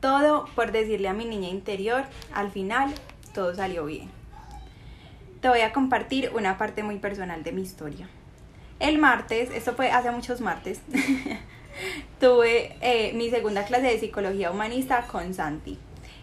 todo por decirle a mi niña interior, al final todo salió bien. Te voy a compartir una parte muy personal de mi historia. El martes, esto fue hace muchos martes, tuve eh, mi segunda clase de psicología humanista con Santi.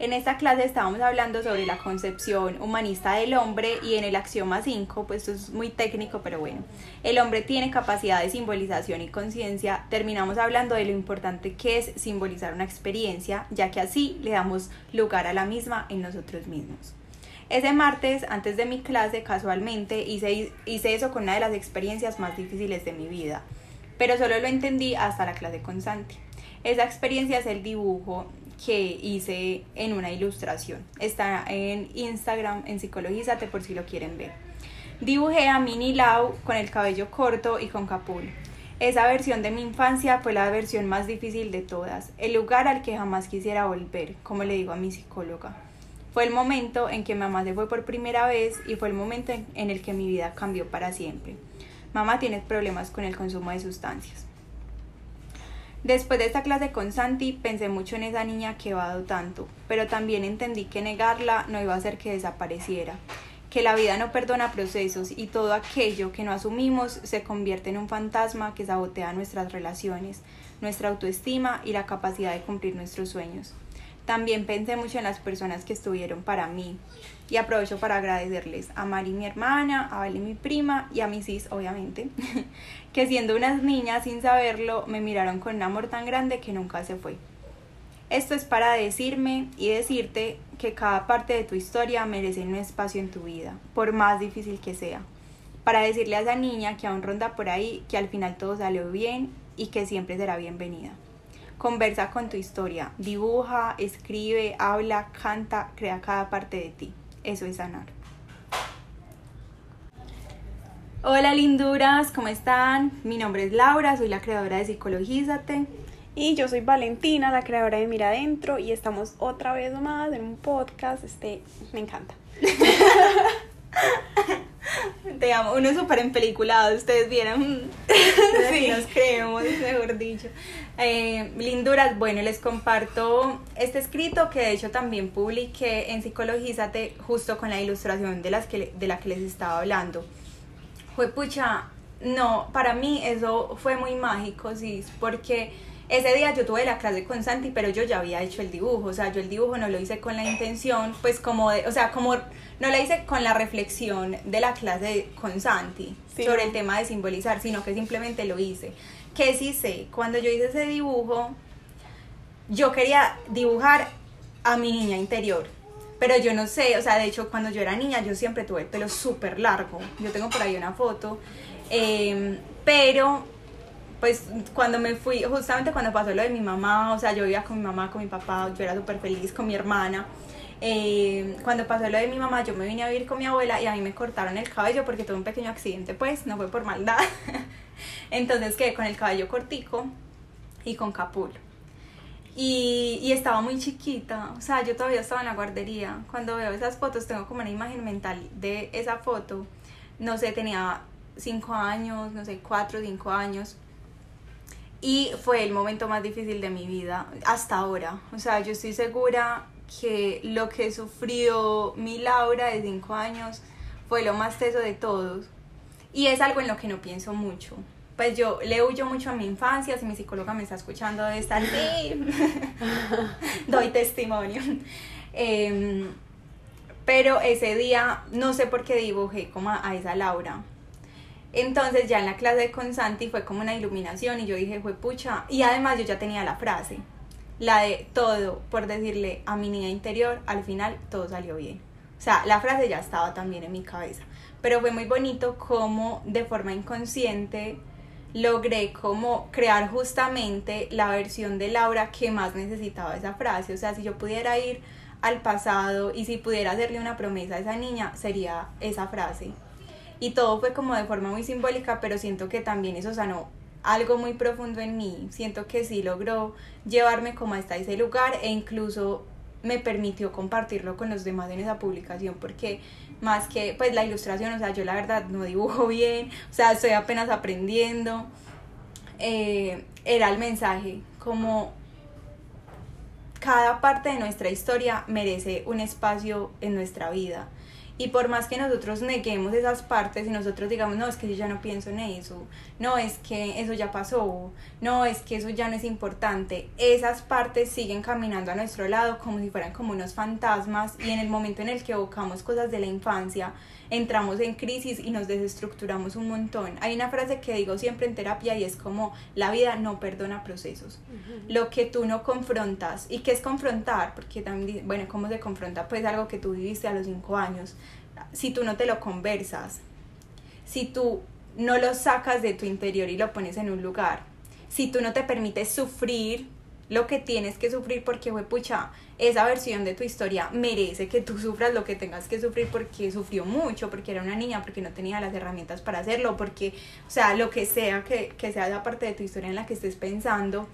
En esta clase estábamos hablando sobre la concepción humanista del hombre y en el axioma 5, pues es muy técnico, pero bueno, el hombre tiene capacidad de simbolización y conciencia. Terminamos hablando de lo importante que es simbolizar una experiencia, ya que así le damos lugar a la misma en nosotros mismos. Ese martes, antes de mi clase, casualmente hice, hice eso con una de las experiencias más difíciles de mi vida, pero solo lo entendí hasta la clase con Santi. Esa experiencia es el dibujo que hice en una ilustración. Está en Instagram, en Psicologízate por si lo quieren ver. Dibujé a Mini Lau con el cabello corto y con capul. Esa versión de mi infancia fue la versión más difícil de todas, el lugar al que jamás quisiera volver, como le digo a mi psicóloga. Fue el momento en que mamá se fue por primera vez y fue el momento en el que mi vida cambió para siempre. Mamá tiene problemas con el consumo de sustancias. Después de esta clase con Santi pensé mucho en esa niña que va tanto, pero también entendí que negarla no iba a hacer que desapareciera, que la vida no perdona procesos y todo aquello que no asumimos se convierte en un fantasma que sabotea nuestras relaciones, nuestra autoestima y la capacidad de cumplir nuestros sueños. También pensé mucho en las personas que estuvieron para mí y aprovecho para agradecerles a Mari mi hermana, a Vale mi prima y a mis sis obviamente, que siendo unas niñas sin saberlo me miraron con un amor tan grande que nunca se fue. Esto es para decirme y decirte que cada parte de tu historia merece un espacio en tu vida, por más difícil que sea. Para decirle a esa niña que aún ronda por ahí que al final todo salió bien y que siempre será bienvenida. Conversa con tu historia, dibuja, escribe, habla, canta, crea cada parte de ti. Eso es sanar. Hola linduras, ¿cómo están? Mi nombre es Laura, soy la creadora de Psicologízate. Y yo soy Valentina, la creadora de Mira Adentro, y estamos otra vez más en un podcast. Este, me encanta. Te amo, uno es súper empeliculado, ustedes vieron, sí. nos creemos, mejor dicho. Eh, linduras, bueno, les comparto este escrito que de hecho también publiqué en Psicologízate justo con la ilustración de, las que, de la que les estaba hablando. Fue pucha, no, para mí eso fue muy mágico, sí, porque ese día yo tuve la clase con Santi, pero yo ya había hecho el dibujo, o sea, yo el dibujo no lo hice con la intención, pues como de, o sea, como no lo hice con la reflexión de la clase con Santi sobre el tema de simbolizar, sino que simplemente lo hice. Que sí sé, cuando yo hice ese dibujo, yo quería dibujar a mi niña interior, pero yo no sé, o sea, de hecho cuando yo era niña yo siempre tuve el pelo súper largo, yo tengo por ahí una foto, eh, pero pues cuando me fui, justamente cuando pasó lo de mi mamá, o sea, yo vivía con mi mamá, con mi papá, yo era súper feliz con mi hermana. Eh, cuando pasó lo de mi mamá, yo me vine a vivir con mi abuela y a mí me cortaron el cabello porque tuve un pequeño accidente, pues, no fue por maldad. Entonces quedé con el cabello cortico y con capul. Y, y, estaba muy chiquita, o sea, yo todavía estaba en la guardería. Cuando veo esas fotos, tengo como una imagen mental de esa foto. No sé, tenía 5 años, no sé, 4 o 5 años y fue el momento más difícil de mi vida hasta ahora. O sea, yo estoy segura que lo que sufrió mi Laura de 5 años fue lo más teso de todos. Y es algo en lo que no pienso mucho. Pues yo le huyo mucho a mi infancia, si mi psicóloga me está escuchando debe estar doy testimonio. Em, pero ese día no sé por qué dibujé como a esa Laura entonces ya en la clase con Santi fue como una iluminación y yo dije, fue pucha. Y además yo ya tenía la frase, la de todo, por decirle a mi niña interior, al final todo salió bien. O sea, la frase ya estaba también en mi cabeza. Pero fue muy bonito como de forma inconsciente logré como crear justamente la versión de Laura que más necesitaba esa frase. O sea, si yo pudiera ir al pasado y si pudiera hacerle una promesa a esa niña, sería esa frase y todo fue como de forma muy simbólica, pero siento que también eso sanó algo muy profundo en mí. Siento que sí logró llevarme como hasta ese lugar e incluso me permitió compartirlo con los demás en esa publicación porque más que pues la ilustración, o sea, yo la verdad no dibujo bien, o sea, estoy apenas aprendiendo. Eh, era el mensaje como cada parte de nuestra historia merece un espacio en nuestra vida. Y por más que nosotros neguemos esas partes y nosotros digamos, no, es que yo ya no pienso en eso, no, es que eso ya pasó, no, es que eso ya no es importante, esas partes siguen caminando a nuestro lado como si fueran como unos fantasmas y en el momento en el que evocamos cosas de la infancia, entramos en crisis y nos desestructuramos un montón. Hay una frase que digo siempre en terapia y es como, la vida no perdona procesos. Lo que tú no confrontas, ¿y qué es confrontar? Porque también, bueno, ¿cómo se confronta? Pues algo que tú viviste a los cinco años. Si tú no te lo conversas, si tú no lo sacas de tu interior y lo pones en un lugar, si tú no te permites sufrir lo que tienes que sufrir porque fue pucha, esa versión de tu historia merece que tú sufras lo que tengas que sufrir porque sufrió mucho, porque era una niña, porque no tenía las herramientas para hacerlo, porque, o sea, lo que sea que, que sea esa parte de tu historia en la que estés pensando.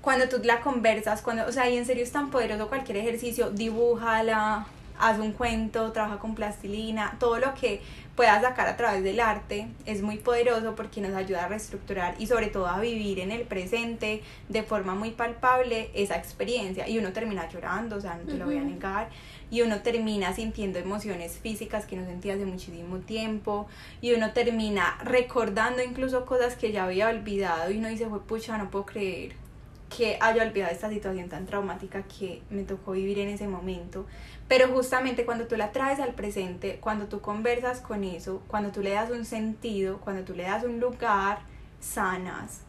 Cuando tú la conversas, cuando, o sea, y en serio es tan poderoso cualquier ejercicio, dibújala, haz un cuento, trabaja con plastilina, todo lo que puedas sacar a través del arte es muy poderoso porque nos ayuda a reestructurar y sobre todo a vivir en el presente de forma muy palpable esa experiencia. Y uno termina llorando, o sea, no te lo voy a negar, y uno termina sintiendo emociones físicas que no sentía hace muchísimo tiempo. Y uno termina recordando incluso cosas que ya había olvidado y uno dice, pucha, no puedo creer que haya olvidado esta situación tan traumática que me tocó vivir en ese momento. Pero justamente cuando tú la traes al presente, cuando tú conversas con eso, cuando tú le das un sentido, cuando tú le das un lugar, sanas.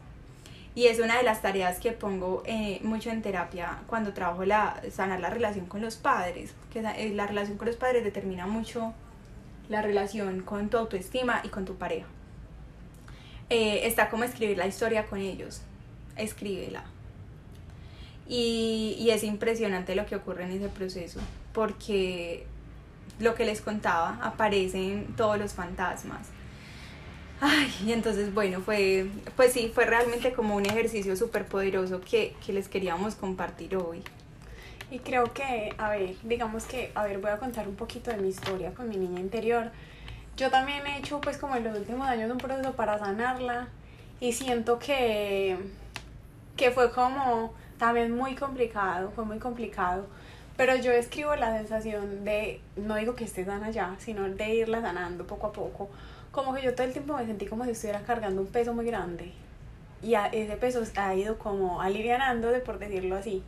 Y es una de las tareas que pongo eh, mucho en terapia cuando trabajo la sanar la relación con los padres, que eh, la relación con los padres determina mucho la relación con tu autoestima y con tu pareja. Eh, está como escribir la historia con ellos, escríbela. Y, y es impresionante lo que ocurre en ese proceso porque lo que les contaba, aparecen todos los fantasmas. Ay, y entonces, bueno, fue, pues sí, fue realmente como un ejercicio súper poderoso que, que les queríamos compartir hoy. Y creo que, a ver, digamos que, a ver, voy a contar un poquito de mi historia con mi niña interior. Yo también he hecho, pues, como en los últimos años un proceso para sanarla y siento que, que fue como también muy complicado, fue muy complicado pero yo escribo la sensación de, no digo que esté sana ya, sino de irla sanando poco a poco. Como que yo todo el tiempo me sentí como si estuviera cargando un peso muy grande. Y ese peso ha ido como alivianando, de por decirlo así.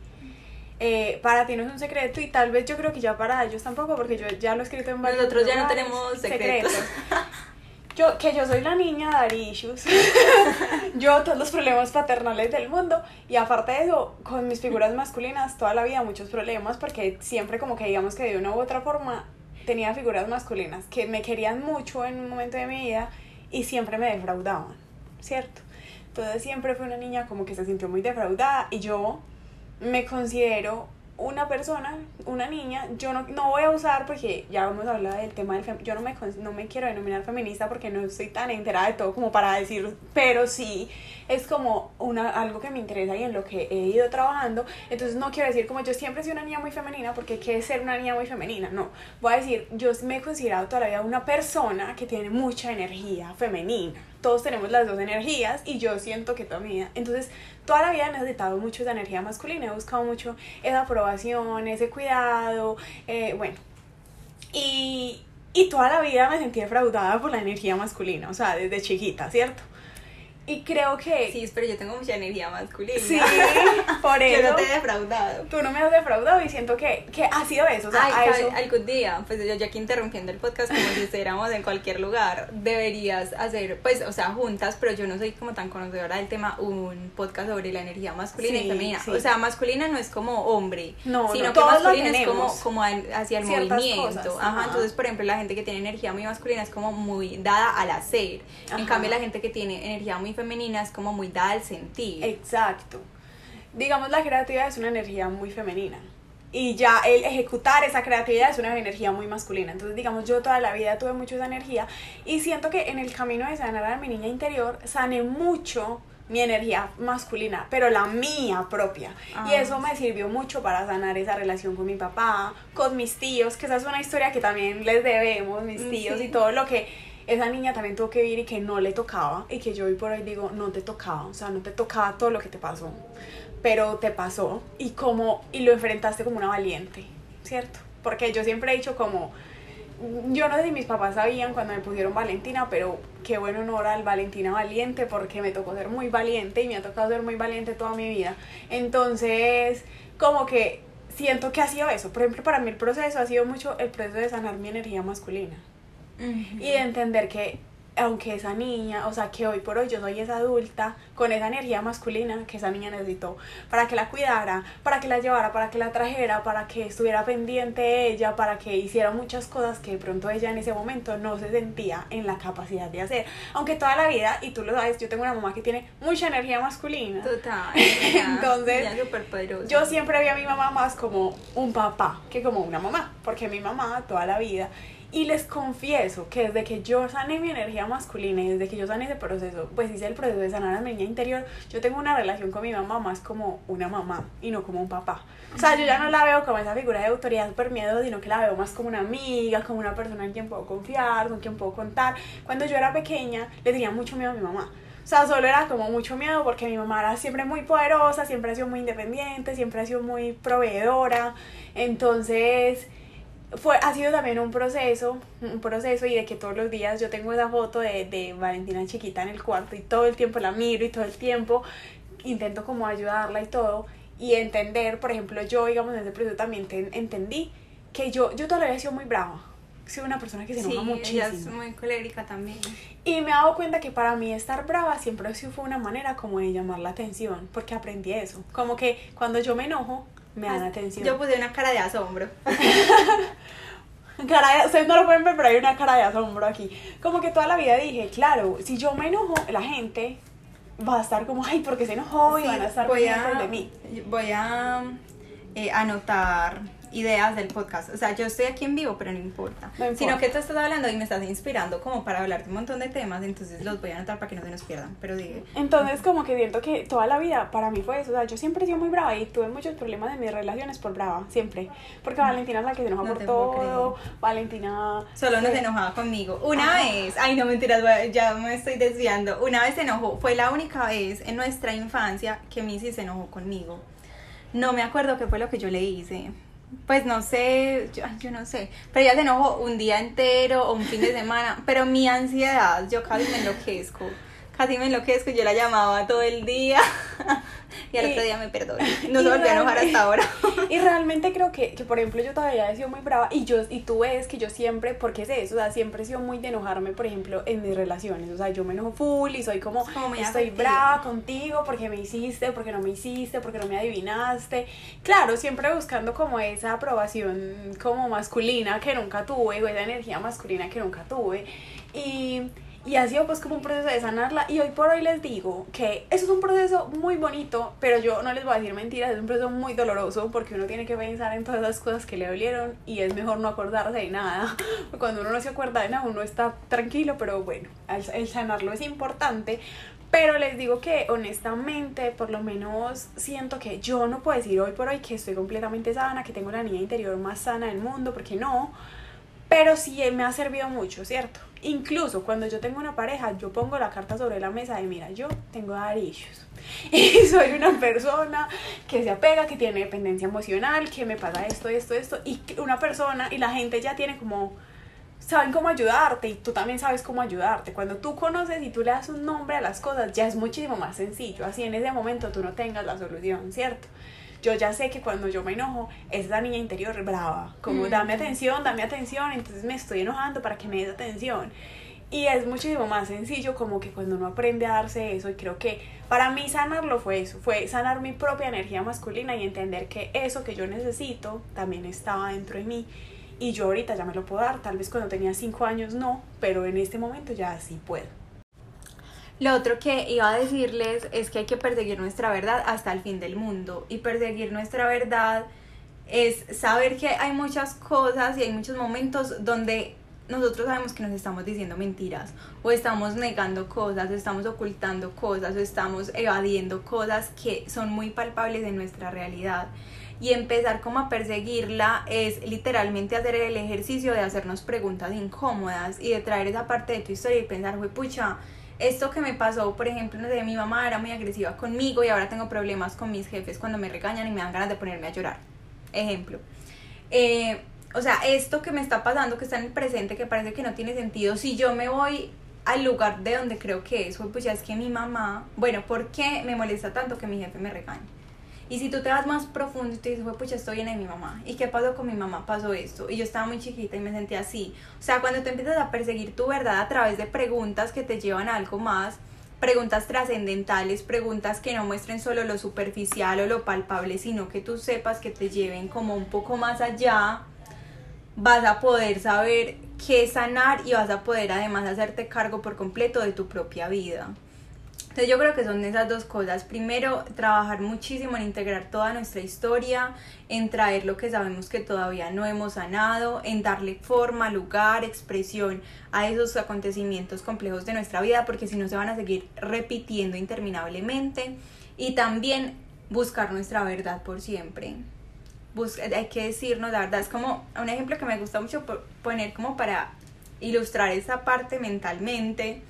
Eh, para ti no es un secreto y tal vez yo creo que ya para ellos tampoco, porque yo ya lo he escrito en varios Nosotros ya no tenemos secretos. Yo, que yo soy la niña de issues. yo todos los problemas paternales del mundo. Y aparte de eso, con mis figuras masculinas, toda la vida muchos problemas, porque siempre como que digamos que de una u otra forma tenía figuras masculinas que me querían mucho en un momento de mi vida y siempre me defraudaban, ¿cierto? Entonces siempre fue una niña como que se sintió muy defraudada y yo me considero una persona, una niña, yo no, no, voy a usar porque ya hemos hablado del tema del yo no me, no me quiero denominar feminista porque no estoy tan enterada de todo como para decir, pero sí es como una, algo que me interesa y en lo que he ido trabajando, entonces no quiero decir como yo siempre sido una niña muy femenina porque qué ser una niña muy femenina, no, voy a decir, yo me he considerado toda la vida una persona que tiene mucha energía femenina, todos tenemos las dos energías y yo siento que toda mi vida, entonces toda la vida he necesitado mucho esa energía masculina, he buscado mucho esa aprobación, ese cuidado, eh, bueno. Y, y toda la vida me sentí defraudada por la energía masculina, o sea, desde chiquita, ¿cierto? Y creo que... Sí, pero yo tengo mucha energía masculina. Sí, por eso. Yo no te he defraudado. Tú no me has defraudado y siento que, que ha sido eso. O sea, Ay, eso... algún día, pues yo, aquí interrumpiendo el podcast como si estuviéramos en cualquier lugar, deberías hacer, pues, o sea, juntas, pero yo no soy como tan conocedora del tema, un podcast sobre la energía masculina y femenina. O sea, masculina no es como hombre, no, sino que masculina es como, como hacia el movimiento. Ajá, entonces, por ejemplo, la gente que tiene energía muy masculina es como muy dada al hacer. En cambio, la gente que tiene energía muy femenina es como muy dada al sentir. Exacto. Digamos, la creatividad es una energía muy femenina. Y ya el ejecutar esa creatividad es una energía muy masculina. Entonces, digamos, yo toda la vida tuve mucho esa energía y siento que en el camino de sanar a mi niña interior sané mucho mi energía masculina, pero la mía propia. y ah. eso me sirvió mucho para sanar esa relación con mi papá, con mis tíos, que esa es una historia que también les debemos, mis tíos y todo lo que esa niña también tuvo que vivir y que no le tocaba y que yo hoy por hoy digo, no te tocaba, o sea, no te tocaba todo lo que te pasó, pero te pasó y como y lo enfrentaste como una valiente, ¿cierto? Porque yo siempre he dicho como yo no sé si mis papás sabían cuando me pusieron Valentina, pero qué buen honor al Valentina Valiente porque me tocó ser muy valiente y me ha tocado ser muy valiente toda mi vida. Entonces, como que siento que ha sido eso. Por ejemplo, para mí el proceso ha sido mucho el proceso de sanar mi energía masculina y de entender que aunque esa niña, o sea, que hoy por hoy yo soy esa adulta con esa energía masculina que esa niña necesitó para que la cuidara, para que la llevara, para que la trajera, para que estuviera pendiente de ella, para que hiciera muchas cosas que de pronto ella en ese momento no se sentía en la capacidad de hacer. Aunque toda la vida, y tú lo sabes, yo tengo una mamá que tiene mucha energía masculina. Total. Entonces, yo siempre vi a mi mamá más como un papá que como una mamá, porque mi mamá toda la vida y les confieso que desde que yo sané mi energía masculina y desde que yo sané ese proceso, pues hice el proceso de sanar a mi niña interior, yo tengo una relación con mi mamá más como una mamá y no como un papá. O sea, yo ya no la veo como esa figura de autoridad súper miedo, sino que la veo más como una amiga, como una persona en quien puedo confiar, con quien puedo contar. Cuando yo era pequeña, le tenía mucho miedo a mi mamá. O sea, solo era como mucho miedo porque mi mamá era siempre muy poderosa, siempre ha sido muy independiente, siempre ha sido muy proveedora. Entonces, fue, ha sido también un proceso, un proceso y de que todos los días yo tengo esa foto de, de Valentina chiquita en el cuarto y todo el tiempo la miro y todo el tiempo intento como ayudarla y todo y entender, por ejemplo, yo digamos en ese proceso también entendí que yo, yo todavía he sido muy brava, soy una persona que se enoja sí, muchísimo. Ella es muy colérica también. Y me he dado cuenta que para mí estar brava siempre fue una manera como de llamar la atención, porque aprendí eso. Como que cuando yo me enojo, me dan atención. Yo puse una cara de asombro. cara de, ustedes no lo pueden ver, pero hay una cara de asombro aquí. Como que toda la vida dije, claro, si yo me enojo, la gente va a estar como, ay, porque se enojó y van a estar voy de mí. Voy a eh, anotar ideas del podcast. O sea, yo estoy aquí en vivo, pero no importa. Sino que tú estás hablando y me estás inspirando como para hablar de un montón de temas, entonces los voy a anotar para que no se nos pierdan. Pero dije. Entonces, como que siento que toda la vida para mí fue eso. O sea, yo siempre he sido muy brava y tuve muchos problemas en mis relaciones por brava, siempre. Porque Valentina es la que se enoja por todo. Valentina. Solo no se enojaba conmigo. Una vez, ay, no mentiras, ya me estoy desviando. Una vez se enojó, fue la única vez en nuestra infancia que Missy se enojó conmigo. No me acuerdo qué fue lo que yo le hice pues no sé, yo, yo, no sé, pero ella se enojó un día entero o un fin de semana, pero mi ansiedad, yo casi me enloquezco, casi me enloquezco, yo la llamaba todo el día y al otro día me perdonó, no se volvió a enojar hasta ahora. y realmente creo que, que, por ejemplo, yo todavía he sido muy brava y yo y tú ves que yo siempre, porque es eso, o sea, siempre he sido muy de enojarme, por ejemplo, en mis relaciones, o sea, yo me enojo full y soy como, como estoy brava contigo porque me hiciste, porque no me hiciste, porque no me adivinaste. Claro, siempre buscando como esa aprobación como masculina que nunca tuve, o esa energía masculina que nunca tuve. Y y ha sido pues como un proceso de sanarla y hoy por hoy les digo que eso es un proceso muy bonito, pero yo no les voy a decir mentiras, es un proceso muy doloroso porque uno tiene que pensar en todas las cosas que le dolieron y es mejor no acordarse de nada. Cuando uno no se acuerda de nada uno está tranquilo, pero bueno, el sanarlo es importante. Pero les digo que honestamente, por lo menos siento que yo no puedo decir hoy por hoy que estoy completamente sana, que tengo la niña interior más sana del mundo, porque no. Pero sí me ha servido mucho, ¿cierto? Incluso cuando yo tengo una pareja, yo pongo la carta sobre la mesa de, mira, yo tengo darillos. Y soy una persona que se apega, que tiene dependencia emocional, que me pasa esto, esto, esto. Y una persona, y la gente ya tiene como, saben cómo ayudarte y tú también sabes cómo ayudarte. Cuando tú conoces y tú le das un nombre a las cosas, ya es muchísimo más sencillo. Así en ese momento tú no tengas la solución, ¿cierto? yo ya sé que cuando yo me enojo es la niña interior brava, como dame atención, dame atención, entonces me estoy enojando para que me des atención. Y es muchísimo más sencillo como que cuando uno aprende a darse eso y creo que para mí sanarlo fue eso, fue sanar mi propia energía masculina y entender que eso que yo necesito también estaba dentro de mí y yo ahorita ya me lo puedo dar, tal vez cuando tenía cinco años no, pero en este momento ya sí puedo. Lo otro que iba a decirles es que hay que perseguir nuestra verdad hasta el fin del mundo. Y perseguir nuestra verdad es saber que hay muchas cosas y hay muchos momentos donde nosotros sabemos que nos estamos diciendo mentiras o estamos negando cosas o estamos ocultando cosas o estamos evadiendo cosas que son muy palpables en nuestra realidad. Y empezar como a perseguirla es literalmente hacer el ejercicio de hacernos preguntas incómodas y de traer esa parte de tu historia y pensar, güey, pucha, esto que me pasó, por ejemplo, no sé, mi mamá era muy agresiva conmigo y ahora tengo problemas con mis jefes cuando me regañan y me dan ganas de ponerme a llorar. Ejemplo. Eh, o sea, esto que me está pasando, que está en el presente, que parece que no tiene sentido, si yo me voy al lugar de donde creo que es, pues ya es que mi mamá, bueno, ¿por qué me molesta tanto que mi jefe me regañe? Y si tú te vas más profundo y te dices, ya estoy llena de mi mamá. ¿Y qué pasó con mi mamá? Pasó esto. Y yo estaba muy chiquita y me sentía así. O sea, cuando te empiezas a perseguir tu verdad a través de preguntas que te llevan a algo más, preguntas trascendentales, preguntas que no muestren solo lo superficial o lo palpable, sino que tú sepas que te lleven como un poco más allá, vas a poder saber qué sanar y vas a poder además hacerte cargo por completo de tu propia vida. Entonces yo creo que son esas dos cosas. Primero, trabajar muchísimo en integrar toda nuestra historia, en traer lo que sabemos que todavía no hemos sanado, en darle forma, lugar, expresión a esos acontecimientos complejos de nuestra vida, porque si no se van a seguir repitiendo interminablemente. Y también buscar nuestra verdad por siempre. hay que decirnos la verdad. Es como un ejemplo que me gusta mucho poner como para ilustrar esa parte mentalmente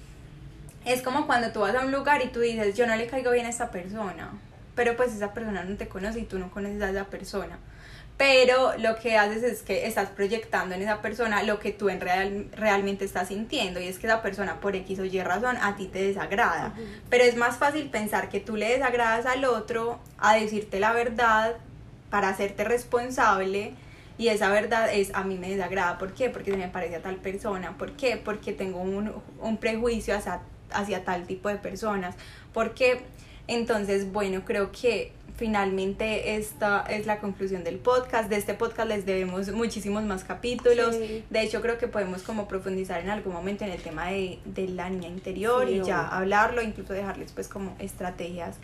es como cuando tú vas a un lugar y tú dices, yo no le caigo bien a esta persona, pero pues esa persona no te conoce y tú no conoces a esa persona. Pero lo que haces es que estás proyectando en esa persona lo que tú en real, realmente estás sintiendo y es que esa persona por X o Y razón a ti te desagrada. Pero es más fácil pensar que tú le desagradas al otro a decirte la verdad para hacerte responsable y esa verdad es a mí me desagrada. ¿Por qué? Porque se me parece a tal persona. ¿Por qué? Porque tengo un, un prejuicio hacia hacia tal tipo de personas. Porque entonces, bueno, creo que finalmente esta es la conclusión del podcast. De este podcast les debemos muchísimos más capítulos. De hecho, creo que podemos como profundizar en algún momento en el tema de, de la niña interior y ya hablarlo, incluso dejarles pues como estrategias.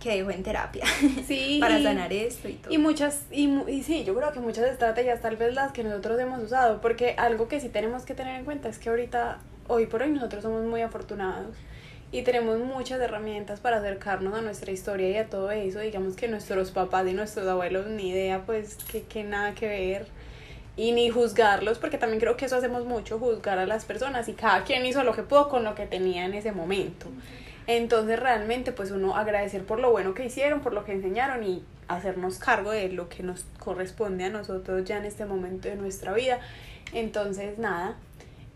que dejo en terapia sí, para sanar esto y todo. Y muchas, y, y sí, yo creo que muchas estrategias, tal vez las que nosotros hemos usado, porque algo que sí tenemos que tener en cuenta es que ahorita hoy por hoy nosotros somos muy afortunados y tenemos muchas herramientas para acercarnos a nuestra historia y a todo eso. Digamos que nuestros papás y nuestros abuelos ni idea, pues que, que nada que ver. Y ni juzgarlos, porque también creo que eso hacemos mucho, juzgar a las personas y cada quien hizo lo que pudo con lo que tenía en ese momento. Entonces realmente pues uno agradecer por lo bueno que hicieron, por lo que enseñaron y hacernos cargo de lo que nos corresponde a nosotros ya en este momento de nuestra vida. Entonces nada,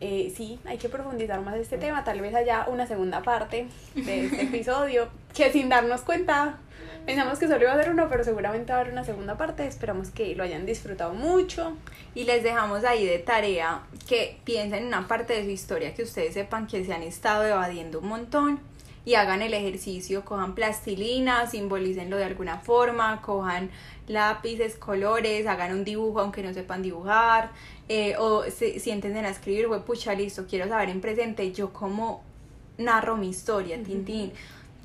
eh, sí, hay que profundizar más este tema. Tal vez haya una segunda parte de este episodio que sin darnos cuenta pensamos que solo iba a ser uno, pero seguramente va a haber una segunda parte. Esperamos que lo hayan disfrutado mucho. Y les dejamos ahí de tarea que piensen en una parte de su historia que ustedes sepan que se han estado evadiendo un montón y hagan el ejercicio, cojan plastilina, simbolícenlo de alguna forma, cojan lápices, colores, hagan un dibujo aunque no sepan dibujar, eh, o se, sienten a escribir, güey, pucha, listo, quiero saber en presente yo cómo narro mi historia, tintín.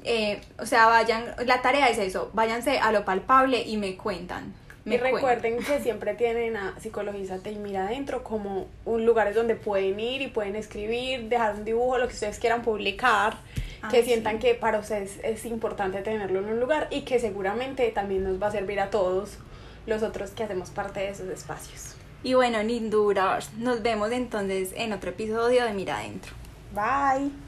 Eh, o sea, vayan, la tarea es eso, váyanse a lo palpable y me cuentan. y recuerden que siempre tienen a Psicologízate y Mira Adentro como un lugar donde pueden ir y pueden escribir, dejar un dibujo, lo que ustedes quieran publicar que sientan que para ustedes es importante tenerlo en un lugar y que seguramente también nos va a servir a todos los otros que hacemos parte de esos espacios. Y bueno, Ninduras, nos vemos entonces en otro episodio de Mira Adentro. Bye.